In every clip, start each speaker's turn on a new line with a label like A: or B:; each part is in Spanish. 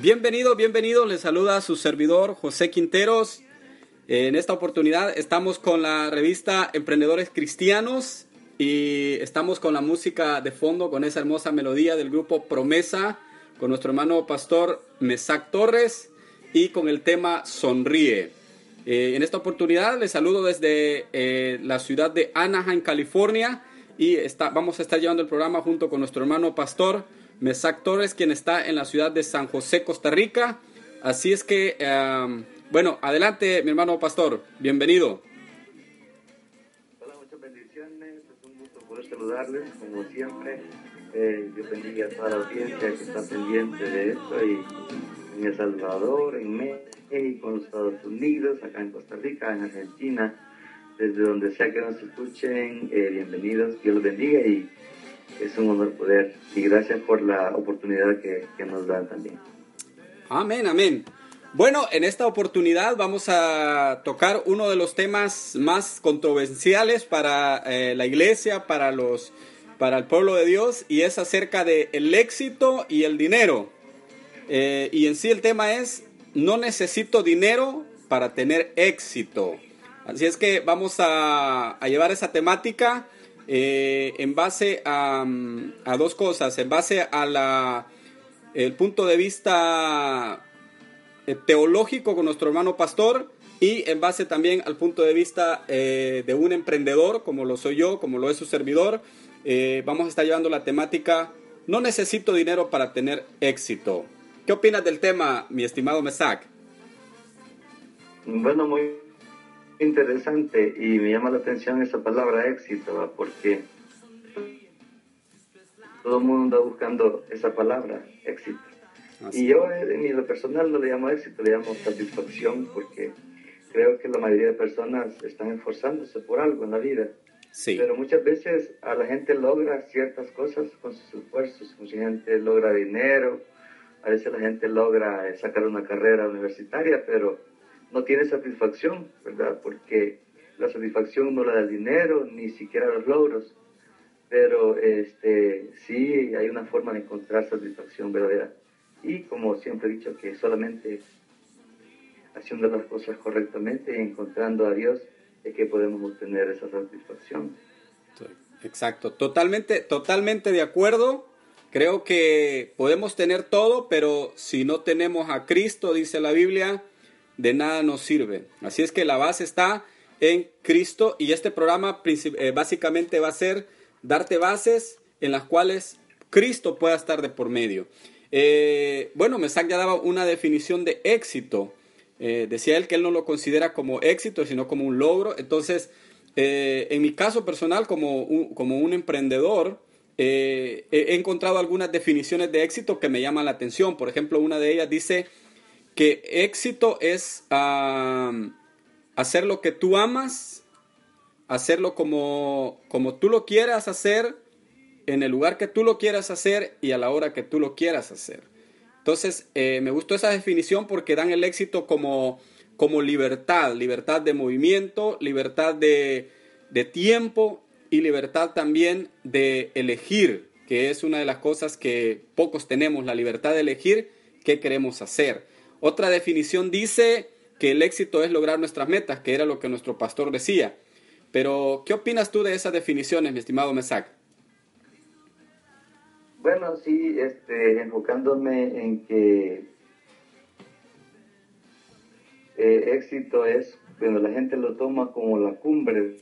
A: Bienvenido, bienvenido. Les saluda a su servidor José Quinteros. En esta oportunidad estamos con la revista Emprendedores Cristianos y estamos con la música de fondo, con esa hermosa melodía del grupo Promesa, con nuestro hermano pastor Mesac Torres y con el tema Sonríe. Eh, en esta oportunidad les saludo desde eh, la ciudad de Anaheim, California y vamos a estar llevando el programa junto con nuestro hermano pastor Mesac Torres, quien está en la ciudad de San José, Costa Rica. Así es que, um, bueno, adelante, mi hermano pastor, bienvenido.
B: Hola, muchas bendiciones, es un gusto poder saludarles, como siempre. Eh, yo bendiga a toda la audiencia que está pendiente de esto y en El Salvador, en México, en los Estados Unidos, acá en Costa Rica, en Argentina, desde donde sea que nos escuchen, eh, bienvenidos, Dios los bendiga y es un honor poder y gracias por la oportunidad que, que nos dan también.
A: Amén, amén. Bueno, en esta oportunidad vamos a tocar uno de los temas más controversiales para eh, la iglesia, para los, para el pueblo de Dios, y es acerca de el éxito y el dinero. Eh, y en sí el tema es no necesito dinero para tener éxito. Así es que vamos a, a llevar esa temática eh, en base a, a, dos cosas, en base a la el punto de vista eh, teológico con nuestro hermano pastor y en base también al punto de vista eh, de un emprendedor, como lo soy yo, como lo es su servidor, eh, vamos a estar llevando la temática No necesito dinero para tener éxito. ¿Qué opinas del tema, mi estimado Mesac?
B: Bueno, muy interesante y me llama la atención esa palabra éxito, ¿va? porque todo el mundo anda buscando esa palabra, éxito. Así. Y yo en lo personal no le llamo éxito, le llamo satisfacción porque creo que la mayoría de personas están esforzándose por algo en la vida.
A: Sí.
B: Pero muchas veces a la gente logra ciertas cosas con sus esfuerzos, mucha gente logra dinero, a veces la gente logra sacar una carrera universitaria, pero no tiene satisfacción, ¿verdad? Porque la satisfacción no la da el dinero, ni siquiera los logros, pero este, sí hay una forma de encontrar satisfacción verdadera. Y como siempre he dicho, que solamente haciendo las cosas correctamente y encontrando a Dios es que podemos obtener esa satisfacción.
A: Exacto, totalmente, totalmente de acuerdo. Creo que podemos tener todo, pero si no tenemos a Cristo, dice la Biblia, de nada nos sirve. Así es que la base está en Cristo y este programa eh, básicamente va a ser darte bases en las cuales Cristo pueda estar de por medio. Eh, bueno, Mesac ya daba una definición de éxito. Eh, decía él que él no lo considera como éxito, sino como un logro. Entonces, en mi caso personal, como un, como un emprendedor, he encontrado algunas definiciones de éxito que me llaman la atención. Por ejemplo, una de ellas dice que éxito es hacer lo que tú amas, hacerlo como, como tú lo quieras hacer, en el lugar que tú lo quieras hacer y a la hora que tú lo quieras hacer. Entonces, eh, me gustó esa definición porque dan el éxito como, como libertad, libertad de movimiento, libertad de tiempo y libertad también de elegir, que es una de las cosas que pocos tenemos, la libertad de elegir qué queremos hacer. Otra definición dice que el éxito es lograr nuestras metas, que era lo que nuestro pastor decía. Pero, ¿qué opinas tú de esas definiciones, mi estimado Mesac?
B: Bueno, sí, este, enfocándome en que eh, éxito es cuando la gente lo toma como la cumbre.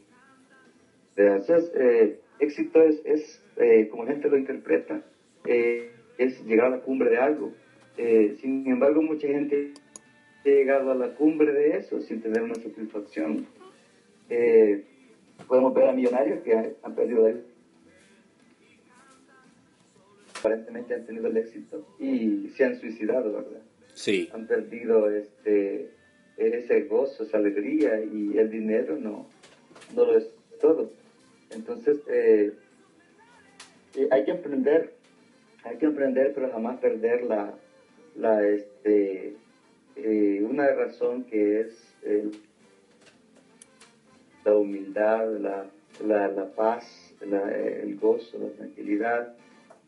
B: Entonces, eh, éxito es, eh, como la gente lo interpreta, es llegar a la cumbre de algo. Sin embargo, mucha gente ha llegado a la cumbre de eso sin tener una satisfacción. podemos ver a millonarios que han, perdido el aparentemente han tenido el éxito y se han suicidado, ¿verdad?
A: Sí.
B: Han perdido este ese gozo, esa alegría y el dinero no, no lo es todo. Entonces, eh, eh, hay que emprender, hay que emprender, pero jamás perder la, la este, eh, una razón que es la humildad, la, la, la paz, el gozo, la tranquilidad,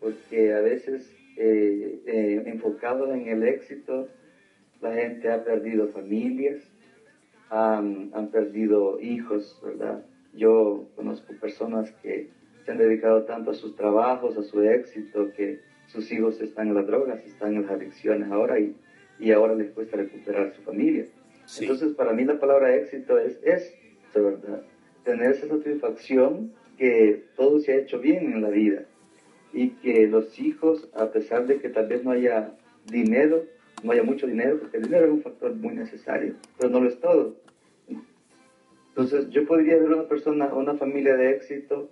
B: porque a veces enfocado en el éxito, la gente ha perdido familias, han, han perdido hijos, ¿verdad? Yo conozco personas que se han dedicado tanto a sus trabajos, a su éxito, que sus hijos están en las drogas, están en las adicciones ahora y, y ahora les cuesta recuperar su familia. Entonces, para mí la palabra éxito es es ¿verdad? Tener esa satisfacción que todo se ha hecho bien en la vida y que los hijos, a pesar de que tal vez no haya dinero, no haya mucho dinero, porque el dinero es un factor muy necesario, pero no lo es todo. Entonces, yo podría ver una persona, una familia de éxito,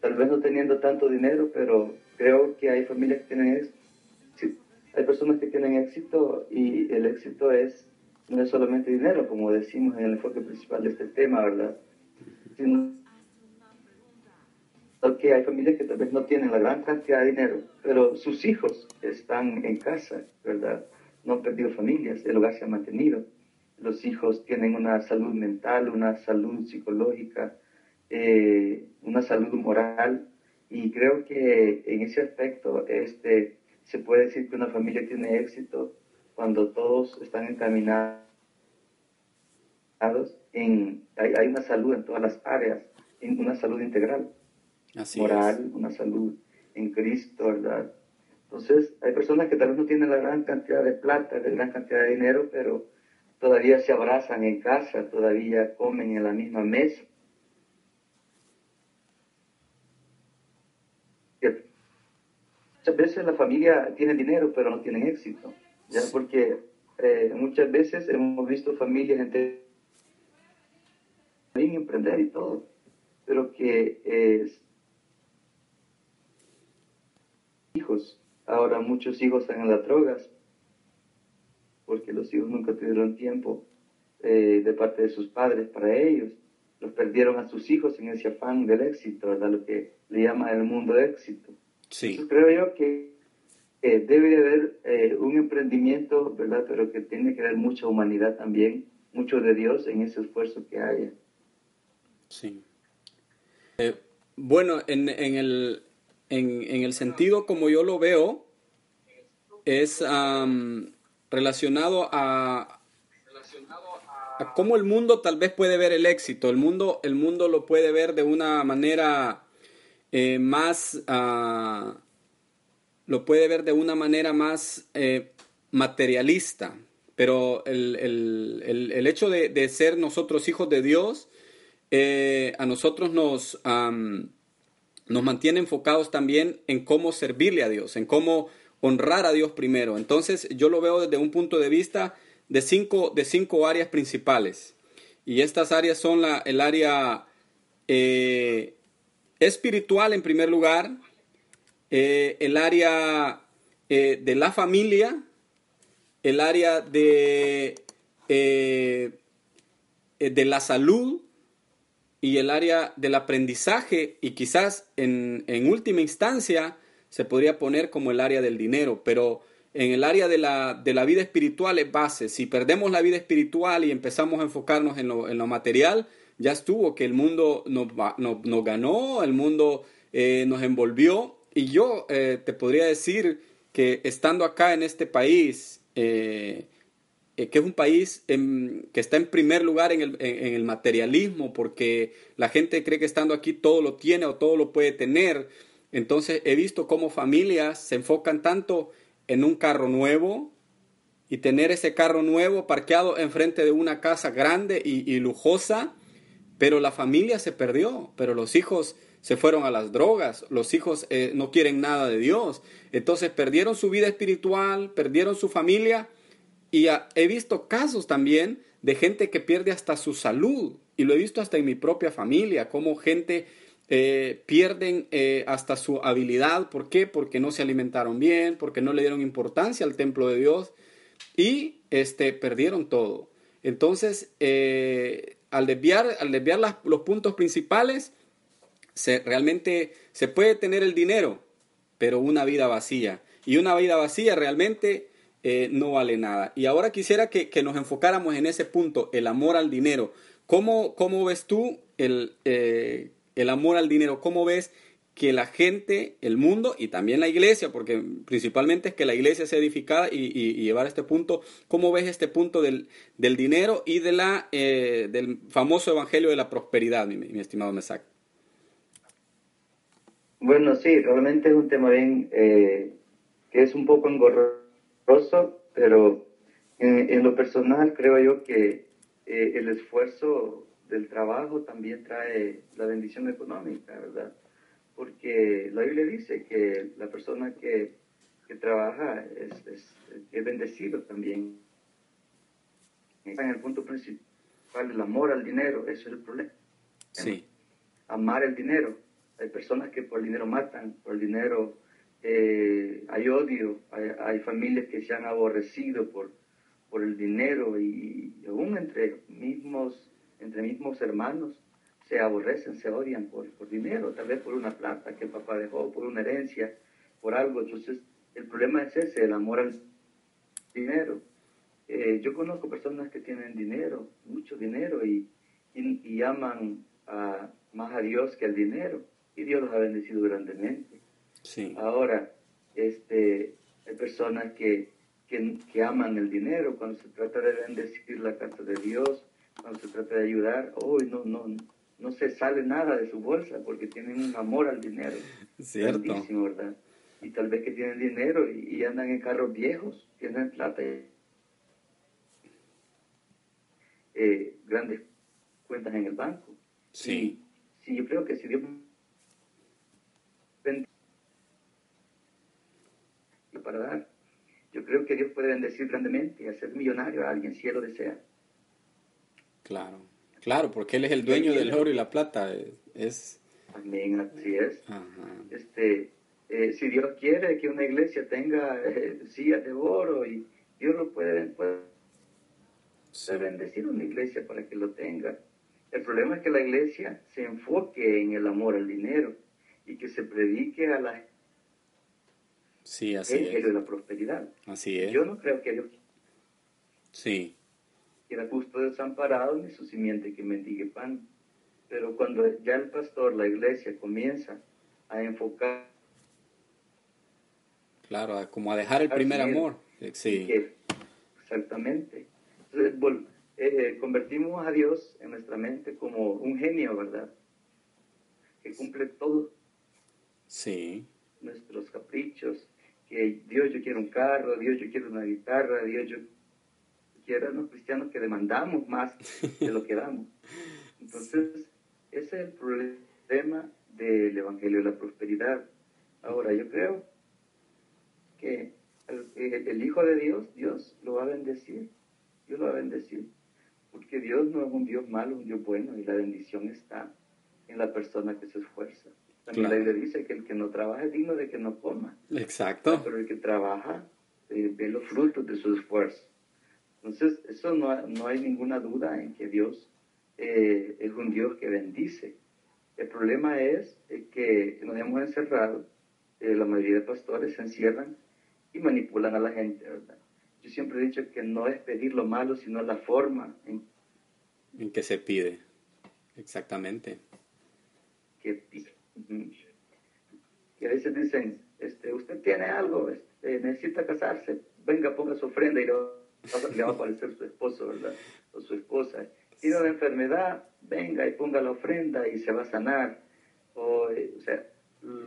B: tal vez no teniendo tanto dinero, pero creo que hay familias que tienen éxito. Hay personas que tienen éxito y el éxito es no es solamente dinero, como decimos en el enfoque principal de este tema, ¿verdad? Sino porque hay familias que tal vez no tienen la gran cantidad de dinero, pero sus hijos están en casa, ¿verdad? No han perdido familias, el hogar se ha mantenido. Los hijos tienen una salud mental, una salud psicológica, eh, una salud moral, y creo que en ese aspecto este, se puede decir que una familia tiene éxito cuando todos están encaminados en, hay, hay una salud en todas las áreas, en una salud integral moral, una salud en Cristo, ¿verdad? Entonces, hay personas que tal vez no tienen la gran cantidad de plata, la gran cantidad de dinero, pero todavía se abrazan en casa, todavía comen en la misma mesa. Muchas veces la familia tiene dinero, pero no tienen éxito, ¿ya? Porque eh, muchas veces hemos visto familias enteras emprender y todo, pero que es hijos. Ahora muchos hijos están en las drogas porque los hijos nunca tuvieron tiempo eh, de parte de sus padres para ellos. Los perdieron a sus hijos en ese afán del éxito, ¿verdad? Lo que le llama el mundo de éxito.
A: Sí.
B: creo yo que debe haber eh, un emprendimiento, ¿verdad? Pero que tiene que haber mucha humanidad también, mucho de Dios en ese esfuerzo que haya.
A: Sí. Eh, bueno, en, en, el, en, el sentido como yo lo veo, es relacionado a, a cómo el mundo tal vez puede ver el éxito. El mundo, el mundo lo puede ver de una manera eh, más, ah, lo puede ver de una manera más eh, materialista. Pero el, el, hecho de, ser nosotros hijos de Dios, eh, a nosotros nos nos mantiene enfocados también en cómo servirle a Dios, en cómo honrar a Dios primero. Entonces yo lo veo desde un punto de vista de cinco, de cinco áreas principales. Y estas áreas son la, el área espiritual en primer lugar, eh, el área eh, de la familia, el área de, de la salud, y el área del aprendizaje y quizás en, última instancia se podría poner como el área del dinero, pero en el área de la, de la vida espiritual es base. Si perdemos la vida espiritual y empezamos a enfocarnos en lo, en lo material, ya estuvo que el mundo nos, nos, ganó, el mundo eh, nos envolvió y yo eh, te podría decir que estando acá en este país, eh, que es un país que está en primer lugar en el, materialismo, porque la gente cree que estando aquí todo lo tiene o todo lo puede tener. Entonces he visto cómo familias se enfocan tanto en un carro nuevo y tener ese carro nuevo parqueado enfrente de una casa grande y, lujosa, pero la familia se perdió, pero los hijos se fueron a las drogas, los hijos eh, no quieren nada de Dios, entonces perdieron su vida espiritual, perdieron su familia y he visto casos también de gente que pierde hasta su salud Y lo he visto hasta en mi propia familia, cómo gente eh, pierden eh, hasta su habilidad. ¿Por qué? Porque no se alimentaron bien, porque no le dieron importancia al templo de Dios y este, perdieron todo. Entonces, eh, al desviar, al desviar los puntos principales, realmente se puede tener el dinero, pero una vida vacía. Y una vida vacía realmente eh, no vale nada. Y ahora quisiera que, nos enfocáramos en ese punto, el amor al dinero. ¿Cómo, cómo ves tú el, eh, el amor al dinero? ¿Cómo ves que la gente, el mundo y también la iglesia, porque principalmente es que la iglesia sea edificada y, llevar a este punto, ¿cómo ves este punto del, del dinero y de la, eh, del famoso evangelio de la prosperidad, mi, mi estimado Mesac?
B: Bueno, sí, realmente es un tema bien eh, que es un poco engorroso, pero en, lo personal creo yo que eh, el esfuerzo del trabajo también trae la bendición económica, ¿verdad? La Biblia dice que la persona que, que trabaja es, es, es, bendecido también. En el punto principal, el amor al dinero, eso es el problema.
A: Sí.
B: Amar el dinero hay personas que por el dinero matan, por el dinero eh, hay odio, hay, familias que se han aborrecido por, por el dinero y, aún entre mismos, entre mismos hermanos se aborrecen, se odian por, por dinero, tal vez por una plata que el papá dejó, por una herencia, por algo. Entonces, el problema es ese, el amor al dinero. Eh, yo conozco personas que tienen dinero, mucho dinero, y, y, aman a, más a Dios que al dinero y Dios los ha bendecido grandemente.
A: Sí.
B: Ahora, este, hay personas que, que, aman el dinero cuando se trata de bendecir la casa de Dios, cuando se trata de ayudar, hoy no, no, no se sale nada de su bolsa porque tienen un amor al dinero.
A: Cierto.
B: ¿verdad? Y tal vez que tienen dinero y, andan en carros viejos, tienen plata eh, grandes cuentas en el banco.
A: Sí.
B: sí, yo creo que si Dios para dar. Yo creo que Dios puede bendecir grandemente y hacer millonario a alguien si Él lo desea.
A: Claro, claro, porque Él es el dueño del oro y la plata. Es...
B: Amén, así es. Este, eh, si Dios quiere que una iglesia tenga eh, sillas de oro y Dios lo puede, puede, bendecir una iglesia para que lo tenga. El problema es que la iglesia se enfoque en el amor al dinero y que se predique a la
A: Sí, así
B: es. de la prosperidad.
A: Así es.
B: Yo no creo que Dios
A: sí.
B: Quiera justo desamparado ni su simiente que mendigue pan. Pero cuando ya el pastor, la iglesia, comienza a enfocar.
A: Claro, como a dejar el primer amor. Sí.
B: exactamente. Entonces, eh, convertimos a Dios en nuestra mente como un genio, ¿verdad? Que cumple todo.
A: Sí.
B: Nuestros caprichos, que Dios yo quiero un carro, Dios yo quiero una guitarra, Dios yo quiero, los cristianos que demandamos más de lo que damos. Entonces, ese es el problema del Evangelio de la Prosperidad. Ahora, yo creo que el, Hijo de Dios, Dios lo va a bendecir, Dios lo va a bendecir, porque Dios no es un Dios malo, un Dios bueno, y la bendición está en la persona que se esfuerza. También la Biblia dice que el que no trabaja es digno de que no coma.
A: Exacto.
B: Pero el que trabaja eh, ve los frutos de su esfuerzo. Entonces, eso no, no hay ninguna duda en que Dios eh, es un Dios que bendice. El problema es eh, que nos hemos encerrado, la mayoría de pastores se encierran y manipulan a la gente, ¿verdad? Yo siempre he dicho que no es pedir lo malo, sino la forma
A: en, en que se pide. Exactamente.
B: Que pide. Y a veces dicen, este, usted tiene algo, este, necesita casarse, venga, ponga su ofrenda y le va, a aparecer su esposo, ¿verdad? O su esposa. Tiene una enfermedad, venga y ponga la ofrenda y se va a sanar. O, eh, o sea,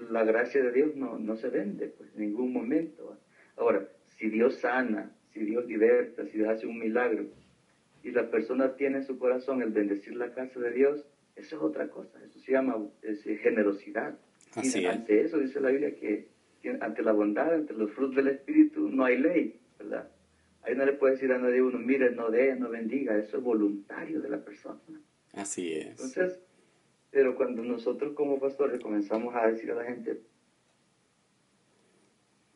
B: la gracia de Dios no, no se vende, pues, en ningún momento. Ahora, si Dios sana, si Dios liberta, si Dios hace un milagro, y la persona tiene en su corazón el bendecir la casa de Dios, eso es otra cosa, eso se llama generosidad. y ante eso dice la Biblia que, ante la bondad, ante los frutos del Espíritu, no hay ley, ¿verdad? Ahí no le puede decir a nadie uno, mire, no dé, no bendiga, eso es voluntario de la persona.
A: Así es.
B: Entonces, pero cuando nosotros como pastores comenzamos a decir a la gente,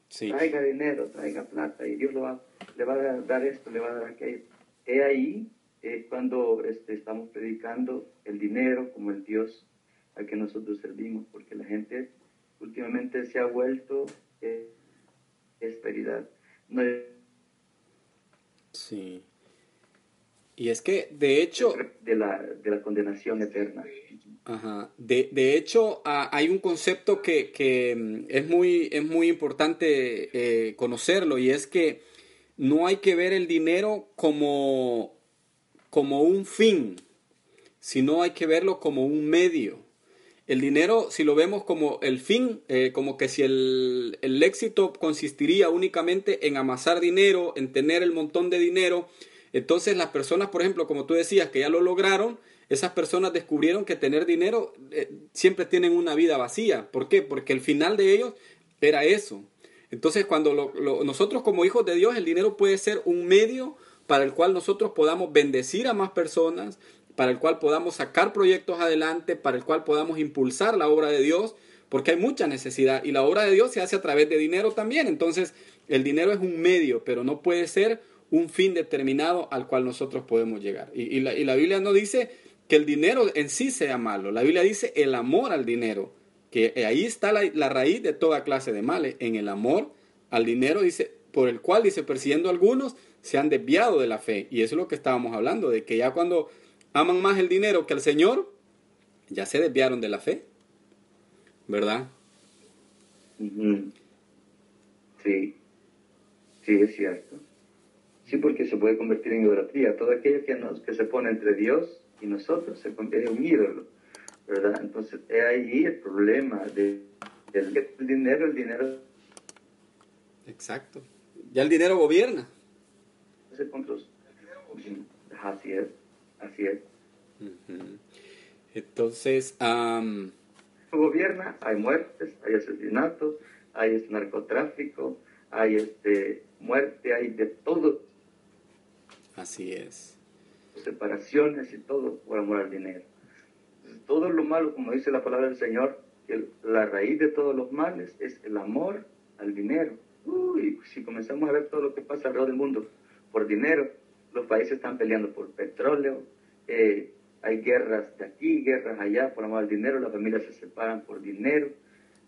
B: traiga dinero, traiga plata, y Dios le va, le va a dar esto, le va a dar aquello. He ahí es cuando este, estamos predicando el dinero como el Dios al que nosotros servimos, porque la gente últimamente se ha vuelto eh, esperidad.
A: Sí. Y es que, de hecho...
B: De la, de la condenación eterna.
A: Ajá. De, de hecho, hay un concepto que, que, mm, es, muy, es muy importante eh, conocerlo y es que no hay que ver el dinero como, como un fin, sino hay que verlo como un medio. El dinero, si lo vemos como el fin, eh, como que si el, el éxito consistiría únicamente en amasar dinero, en tener el montón de dinero, entonces las personas, por ejemplo, como tú decías, que ya lo lograron, esas personas descubrieron que tener dinero eh, siempre tienen una vida vacía. ¿Por qué? Porque el final de ellos era eso. Entonces, cuando nosotros como hijos de Dios, el dinero puede ser un medio para el cual nosotros podamos bendecir a más personas, para el cual podamos sacar proyectos adelante, para el cual podamos impulsar la obra de Dios, porque hay mucha necesidad y la obra de Dios se hace a través de dinero también. Entonces, el dinero es un medio, pero no puede ser un fin determinado al cual nosotros podemos llegar. Y, la, y la Biblia no dice que el dinero en sí sea malo. La Biblia dice el amor al dinero, que ahí está la, raíz de toda clase de males. En el amor al dinero, dice, por el cual, dice, persiguiendo a algunos, se han desviado de la fe. Y eso es lo que estábamos hablando, de que ya cuando aman más el dinero que al Señor, ya se desviaron de la fe. ¿Verdad?
B: Sí, sí, es cierto. Sí, porque se puede convertir en idolatría. Todo aquello que, nos, que se pone entre Dios y nosotros se convierte en un ídolo, ¿verdad? Entonces, es ahí el problema de, del dinero, el dinero.
A: Exacto. Ya el dinero gobierna.
B: Así es, así es.
A: Entonces,
B: gobierna, hay muertes, hay asesinatos, hay este narcotráfico, hay este muerte, hay de todo.
A: Así es
B: separaciones y todo por amor al dinero. todo lo malo, como dice la palabra del Señor, que la raíz de todos los males es el amor al dinero. Uy, si comenzamos a ver todo lo que pasa alrededor del mundo por dinero, los países están peleando por petróleo, eh, hay guerras de aquí, guerras allá por amor al dinero, las familias se separan por dinero.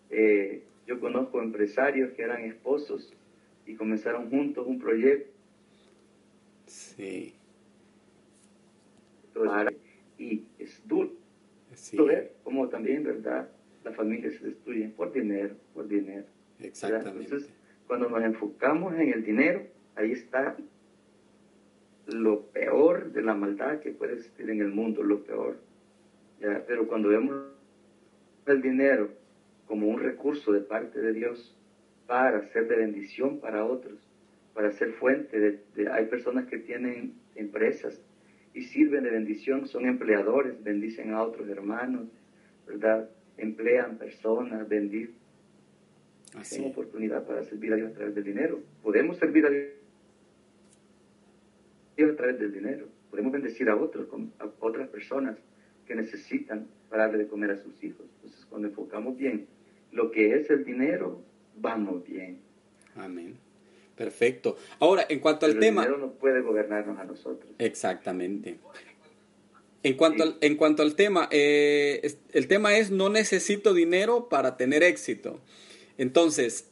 B: Eh, yo conozco empresarios que eran esposos y comenzaron juntos un proyecto.
A: Sí
B: y es duro ver cómo también, ¿verdad? Las familias se destruyen por dinero, por dinero.
A: Exactamente.
B: Entonces, cuando nos enfocamos en el dinero, ahí está lo peor de la maldad que puede existir en el mundo, lo peor. ¿ya? Pero cuando vemos el dinero como un recurso de parte de Dios para ser de bendición para otros, para ser fuente de hay personas que tienen empresas y sirven de bendición, son empleadores, bendicen a otros hermanos, ¿verdad? Emplean personas, bendicen. Así. oportunidad para servir a Dios a través del dinero. Podemos servir a Dios a través del dinero. Podemos bendecir a otros, a otras personas que necesitan para darle de comer a sus hijos. Entonces, cuando enfocamos bien lo que es el dinero, vamos bien.
A: Amén. Perfecto. Ahora, en cuanto al tema...
B: El dinero no puede gobernarnos a nosotros.
A: Exactamente. En cuanto, al, en cuanto al tema, eh, el tema es no necesito dinero para tener éxito. Entonces,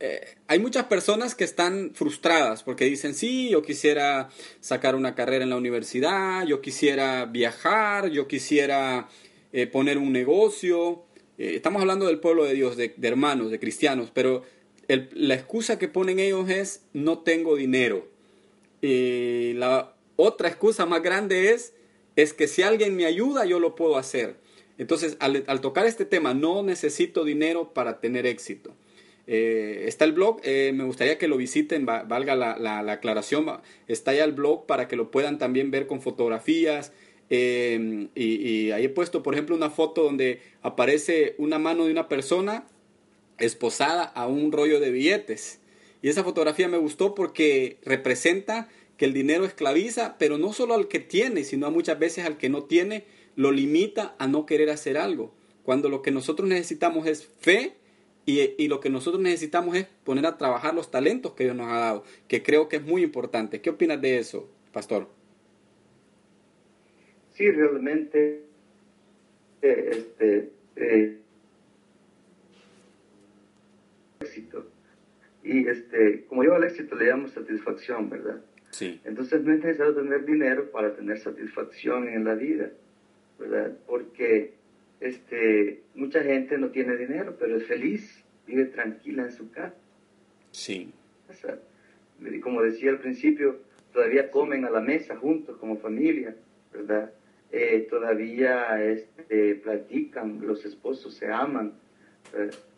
A: eh, hay muchas personas que están frustradas porque dicen, sí, yo quisiera sacar una carrera en la universidad, yo quisiera viajar, yo quisiera eh, poner un negocio. estamos hablando del pueblo de Dios, de hermanos, de cristianos, pero la excusa que ponen ellos es no tengo dinero. Y la otra excusa más grande es, es que si alguien me ayuda, yo lo puedo hacer. Entonces, al, tocar este tema, no necesito dinero para tener éxito. Eh, está el blog, eh, me gustaría que lo visiten, valga la, aclaración, está ya el blog para que lo puedan también ver con fotografías. Eh, y, y ahí he puesto, por ejemplo, una foto donde aparece una mano de una persona esposada a un rollo de billetes. Y esa fotografía me gustó porque representa que el dinero esclaviza, pero no solo al que tiene, sino a muchas veces al que no tiene, lo limita a no querer hacer algo. Cuando lo que nosotros necesitamos es fe y, lo que nosotros necesitamos es poner a trabajar los talentos que Dios nos ha dado, que creo que es muy importante. ¿Qué opinas de eso, pastor?
B: Sí, realmente, este, eh, éxito. Y este, como yo al éxito le llamo satisfacción, ¿verdad?
A: Sí.
B: Entonces no es necesario tener dinero para tener satisfacción en la vida, ¿verdad? Porque este, mucha gente no tiene dinero, pero es feliz, vive tranquila en su casa.
A: Sí.
B: como decía al principio, todavía comen a la mesa juntos como familia, ¿verdad? Eh, todavía este, platican, los esposos se aman.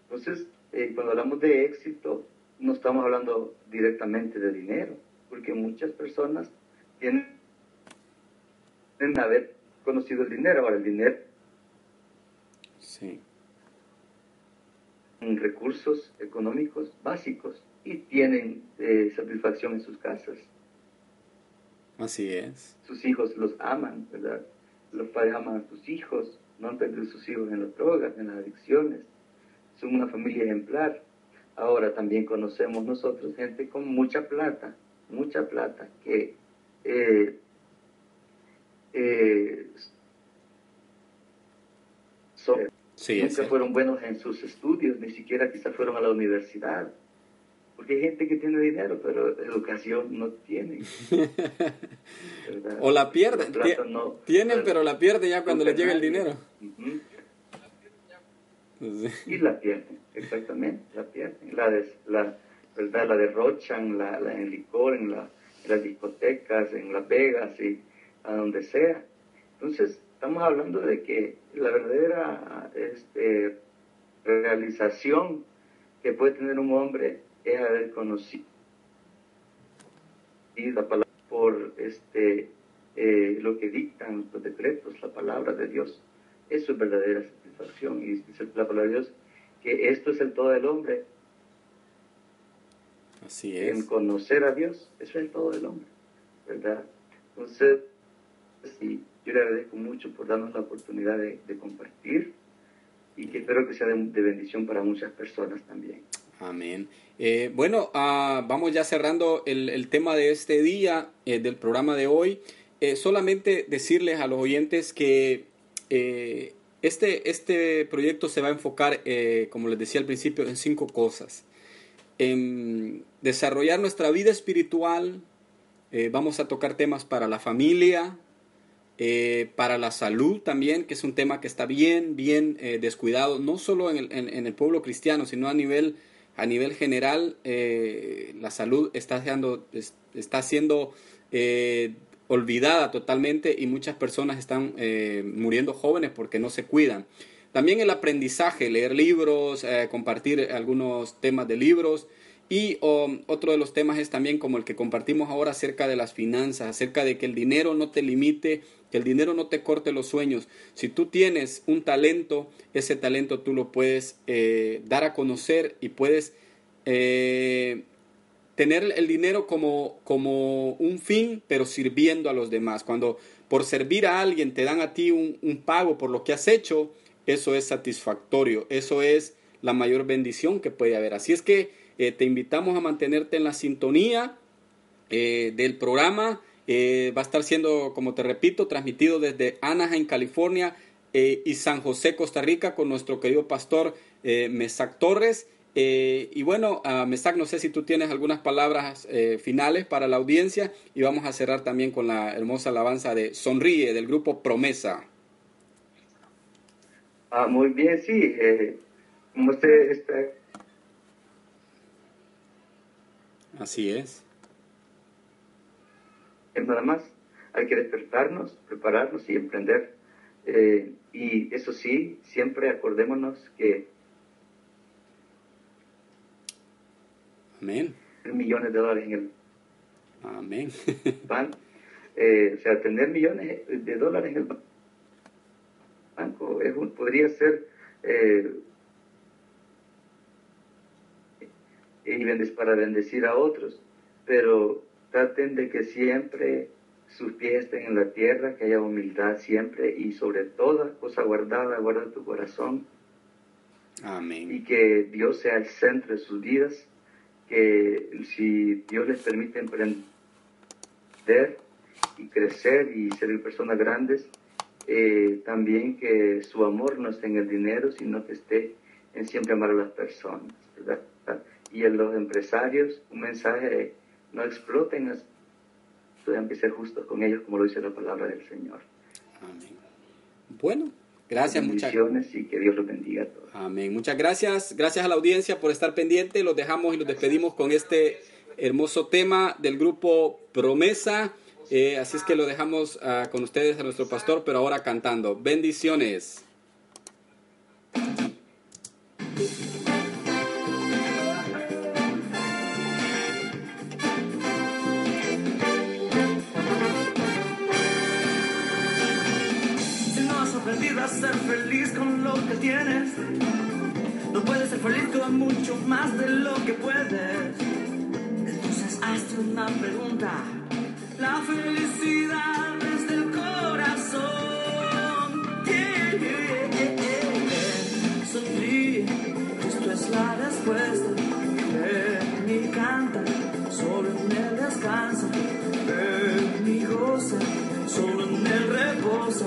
B: Entonces, eh, cuando hablamos de éxito, no estamos hablando directamente de dinero, porque muchas personas tienen, tienen haber conocido el dinero. Ahora, el dinero
A: Sí.
B: recursos económicos básicos y tienen eh, satisfacción en sus casas.
A: Así es.
B: Sus hijos los aman, ¿verdad? Los padres aman a sus hijos, no han perdido sus hijos en las drogas, en las adicciones. Son una familia ejemplar. Ahora también conocemos nosotros gente con mucha plata, mucha plata, que eh, eh, son Nunca fueron buenos en sus estudios, ni siquiera quizás fueron a la universidad. Porque hay gente que tiene dinero, pero educación no tiene.
A: o la pierden. tienen, pero la pierden ya cuando les llega el dinero.
B: Y la pierden, exactamente, la pierden. La, la, ¿verdad? la derrochan la, la, en licor, en, la, en las discotecas, en Las Vegas y a donde sea. Entonces, Estamos hablando de que la verdadera este, realización que puede tener un hombre es haber conocido la palabra por este, eh, lo que dictan los decretos, la palabra de Dios. Eso es verdadera satisfacción. Y dice la palabra de Dios que esto es el todo del hombre.
A: Así es.
B: En conocer a Dios, eso es el todo del hombre. ¿Verdad? Entonces, sí yo le agradezco mucho por darnos la oportunidad de, compartir y que espero que sea de, bendición para muchas personas también.
A: Amén. Eh, bueno, ah, vamos ya cerrando el, tema de este día, eh, del programa de hoy. Eh, solamente decirles a los oyentes que este, este proyecto se va a enfocar, como les decía al principio, en cinco cosas. En desarrollar nuestra vida espiritual, vamos a tocar temas para la familia, eh, para la salud también, que es un tema que está bien, bien eh, descuidado, no solo en el, en, el, pueblo cristiano, sino a nivel, a nivel general, eh, la salud está, siendo, está siendo olvidada totalmente y muchas personas están muriendo jóvenes porque no se cuidan. También el aprendizaje, leer libros, compartir algunos temas de libros, y otro de los temas es también como el que compartimos ahora acerca de las finanzas, acerca de que el dinero no te limite, el dinero no te corte los sueños. Si tú tienes un talento, ese talento tú lo puedes eh, dar a conocer y puedes eh, tener el dinero como, como un fin, pero sirviendo a los demás. Cuando por servir a alguien te dan a ti un, pago por lo que has hecho, eso es satisfactorio, eso es la mayor bendición que puede haber. Así es que eh, te invitamos a mantenerte en la sintonía del programa. Eh, va a estar siendo, como te repito, transmitido desde Anaheim, California y San José, Costa Rica, con nuestro querido pastor Mesac Torres. y bueno, uh, Mesac, no sé si tú tienes algunas palabras finales para la audiencia y vamos a cerrar también con la hermosa alabanza de Sonríe del grupo Promesa.
B: Ah, muy bien, sí. como usted está
A: Así es.
B: Nada más, hay que despertarnos, prepararnos y emprender. Eh, y eso sí, siempre acordémonos que
A: Amén.
B: millones de dólares en el
A: Amén.
B: Eh, o sea, tener millones de dólares en el banco es podría ser eh, y para bendecir a otros, pero traten de que siempre sus pies estén en la tierra, que haya humildad siempre y sobre toda cosa guardada, guarda tu corazón.
A: Amén.
B: Y que Dios sea el centro de sus vidas, que si Dios les permite emprender y crecer y ser personas grandes, eh, también que su amor no esté en el dinero, sino que esté en siempre amar a las personas. ¿verdad? Y en los empresarios, un mensaje, no exploten, tengan que ser justos con ellos, como lo dice la palabra del Señor.
A: Amén. Bueno, gracias, muchas
B: y que Dios los bendiga a todos.
A: Amén. Muchas gracias. Gracias a la audiencia por estar pendiente. Los dejamos y los despedimos con este hermoso tema del grupo Promesa. Eh, así es que lo dejamos uh, con ustedes a nuestro pastor, pero ahora cantando. Bendiciones.
C: Feliz con lo que tienes. No puedes ser feliz con mucho más de lo que puedes. Entonces hazte una pregunta. La felicidad es del corazón. Yeah, Sonríe, esto es la respuesta. Ven y canta, solo en él descansa. Ven y goza, solo en él reposa.